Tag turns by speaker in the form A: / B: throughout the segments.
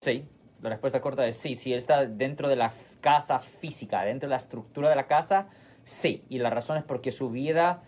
A: Sí, la respuesta corta es sí. Si él está dentro de la casa física, dentro de la estructura de la casa, sí. Y la razón es porque su vida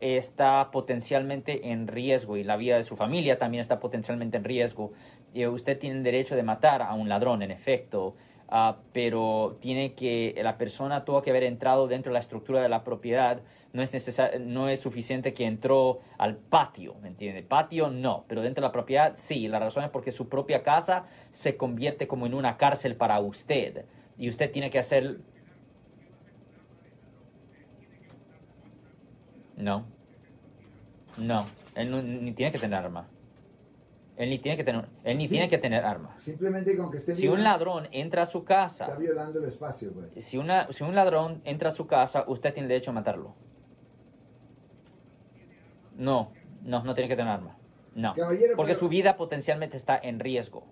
A: está potencialmente en riesgo y la vida de su familia también está potencialmente en riesgo. Y usted tiene derecho de matar a un ladrón, en efecto, ah, pero tiene que la persona tuvo que haber entrado dentro de la estructura de la propiedad. No es no es suficiente que entró al patio, ¿me entiende? Patio no, pero dentro de la propiedad sí. La razón es porque su propia casa se convierte como en una cárcel para usted y usted tiene que hacer No. No. Él ni tiene que tener arma. Él ni tiene que tener, él ni tiene que tener arma.
B: Simplemente con que esté
A: Si un ladrón entra a su casa.
B: Está violando el espacio, pues.
A: Si, una, si un ladrón entra a su casa, usted tiene derecho a matarlo. No, no, no tiene que tener arma. No. porque su vida potencialmente está en riesgo.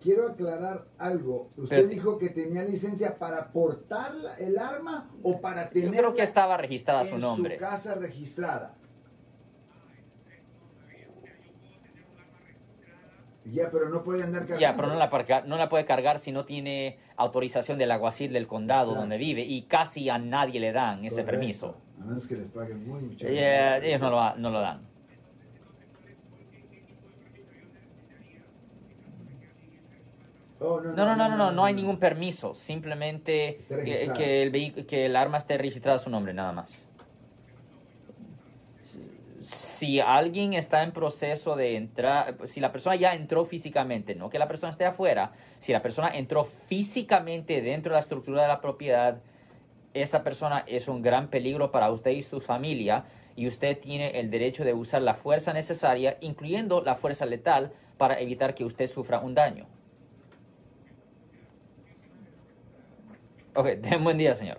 B: Quiero aclarar algo. ¿Usted dijo que tenía licencia para portar el arma o para tener?
A: Yo creo que estaba registrada su nombre.
B: Su casa registrada. Ya, pero no puede andar cargando.
A: Ya, pero no la, no la puede cargar si no tiene autorización del alguacil del condado donde vive y casi a nadie le dan ese permiso.
B: A menos que les paguen muy mucho.
A: ellos no lo, no lo dan. Oh, no, no, no, no, no, no, hay ningún permiso. Simplemente que, el que el arma esté registrada a su nombre, nada más si alguien está en proceso de entrar, si la persona ya entró físicamente, no que la persona esté afuera, si la persona entró físicamente dentro de la estructura de la propiedad, esa persona es un gran peligro para usted y su familia y usted tiene el derecho de usar la fuerza necesaria, incluyendo la fuerza letal, para evitar que usted sufra un daño. Ok, ten buen día, señor.